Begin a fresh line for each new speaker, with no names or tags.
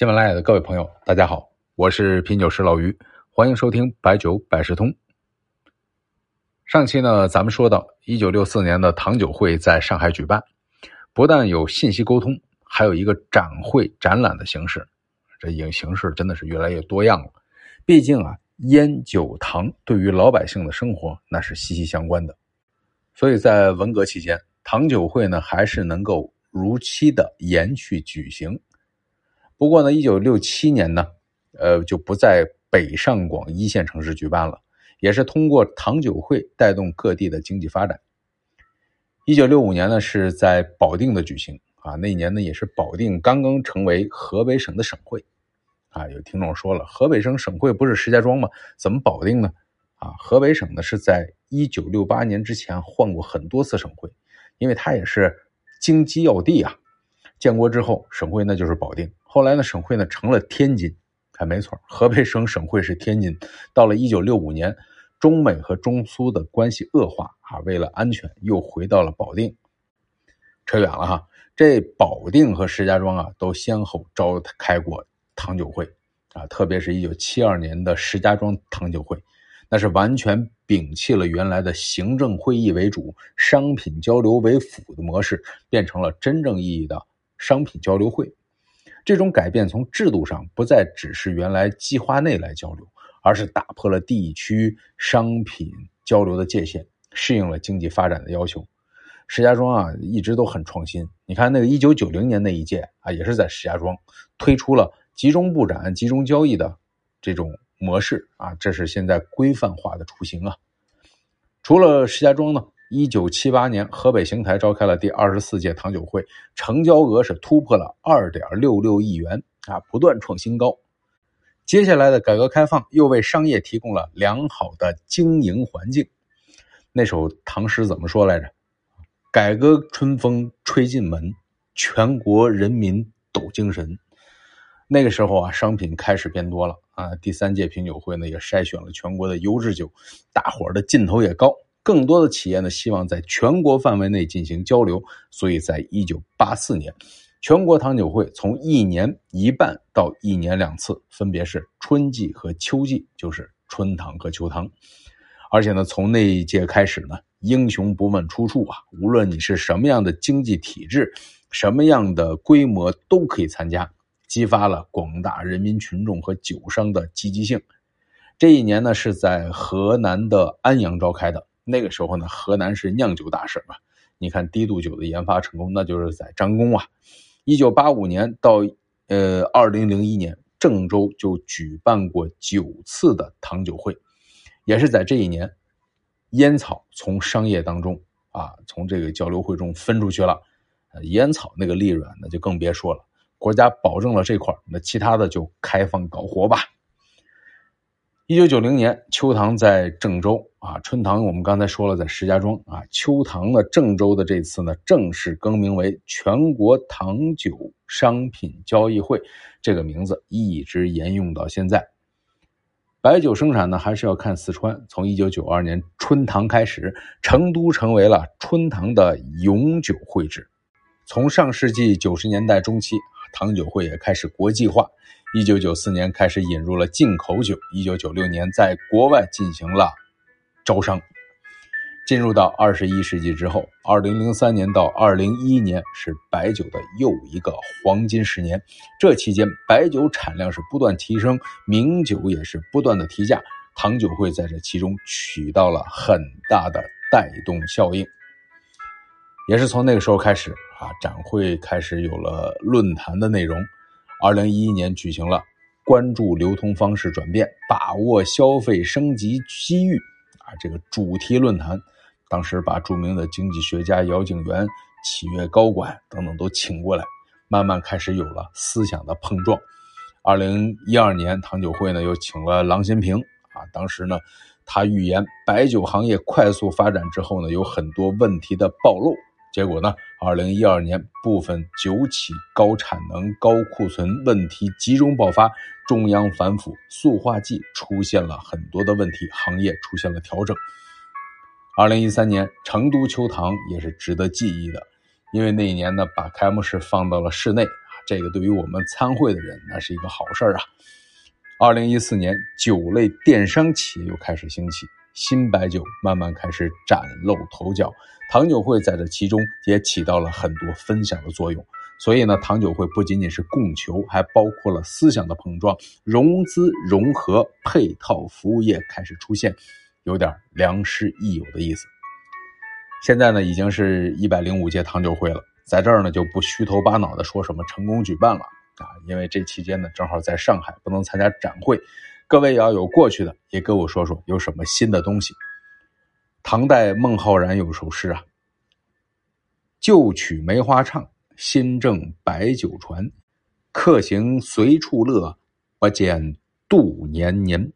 喜马拉雅的各位朋友，大家好，我是品酒师老于，欢迎收听白酒百事通。上期呢，咱们说到一九六四年的糖酒会在上海举办，不但有信息沟通，还有一个展会展览的形式。这影形式真的是越来越多样了。毕竟啊，烟酒糖对于老百姓的生活那是息息相关的，所以在文革期间，糖酒会呢还是能够如期的延续举行。不过呢，一九六七年呢，呃，就不在北上广一线城市举办了，也是通过糖酒会带动各地的经济发展。一九六五年呢，是在保定的举行啊，那一年呢也是保定刚刚成为河北省的省会，啊，有听众说了，河北省省会不是石家庄吗？怎么保定呢？啊，河北省呢是在一九六八年之前换过很多次省会，因为它也是经济要地啊。建国之后，省会那就是保定。后来呢，省会呢成了天津。还没错，河北省省会是天津。到了一九六五年，中美和中苏的关系恶化啊，为了安全，又回到了保定。扯远了哈，这保定和石家庄啊，都先后召开过糖酒会啊，特别是一九七二年的石家庄糖酒会，那是完全摒弃了原来的行政会议为主、商品交流为辅的模式，变成了真正意义的。商品交流会，这种改变从制度上不再只是原来计划内来交流，而是打破了地区商品交流的界限，适应了经济发展的要求。石家庄啊，一直都很创新。你看那个一九九零年那一届啊，也是在石家庄推出了集中布展、集中交易的这种模式啊，这是现在规范化的雏形啊。除了石家庄呢？一九七八年，河北邢台召开了第二十四届糖酒会，成交额是突破了二点六六亿元啊，不断创新高。接下来的改革开放又为商业提供了良好的经营环境。那首唐诗怎么说来着？改革春风吹进门，全国人民抖精神。那个时候啊，商品开始变多了啊。第三届品酒会呢，也筛选了全国的优质酒，大伙儿的劲头也高。更多的企业呢，希望在全国范围内进行交流，所以在一九八四年，全国糖酒会从一年一半到一年两次，分别是春季和秋季，就是春糖和秋糖。而且呢，从那一届开始呢，英雄不问出处啊，无论你是什么样的经济体制，什么样的规模都可以参加，激发了广大人民群众和酒商的积极性。这一年呢，是在河南的安阳召开的。那个时候呢，河南是酿酒大省啊。你看低度酒的研发成功，那就是在张公啊。一九八五年到呃二零零一年，郑州就举办过九次的糖酒会，也是在这一年，烟草从商业当中啊，从这个交流会中分出去了。呃烟草那个利润那就更别说了，国家保证了这块那其他的就开放搞活吧。一九九零年，秋糖在郑州啊，春糖我们刚才说了在石家庄啊，秋糖呢，郑州的这次呢正式更名为全国糖酒商品交易会，这个名字一直沿用到现在。白酒生产呢，还是要看四川。从一九九二年春糖开始，成都成为了春糖的永久会址。从上世纪九十年代中期，糖酒会也开始国际化。一九九四年开始引入了进口酒，一九九六年在国外进行了招商。进入到二十一世纪之后，二零零三年到二零一一年是白酒的又一个黄金十年。这期间，白酒产量是不断提升，名酒也是不断的提价，糖酒会在这其中起到了很大的带动效应。也是从那个时候开始啊，展会开始有了论坛的内容。二零一一年举行了关注流通方式转变，把握消费升级机遇啊这个主题论坛，当时把著名的经济学家姚景元、企业高管等等都请过来，慢慢开始有了思想的碰撞。二零一二年糖酒会呢又请了郎咸平啊，当时呢他预言白酒行业快速发展之后呢有很多问题的暴露。结果呢？二零一二年，部分酒企高产能、高库存问题集中爆发，中央反腐，塑化剂出现了很多的问题，行业出现了调整。二零一三年，成都秋糖也是值得记忆的，因为那一年呢，把开幕式放到了室内，这个对于我们参会的人，那是一个好事儿啊。二零一四年，酒类电商企业又开始兴起，新白酒慢慢开始崭露头角。糖酒会在这其中也起到了很多分享的作用。所以呢，糖酒会不仅仅是供求，还包括了思想的碰撞、融资融合、配套服务业开始出现，有点良师益友的意思。现在呢，已经是一百零五届糖酒会了，在这儿呢就不虚头巴脑的说什么成功举办了啊，因为这期间呢正好在上海，不能参加展会。各位要有过去的，也跟我说说有什么新的东西。唐代孟浩然有首诗啊：“旧曲梅花唱。”新正白酒传，客行随处乐，不见度年年。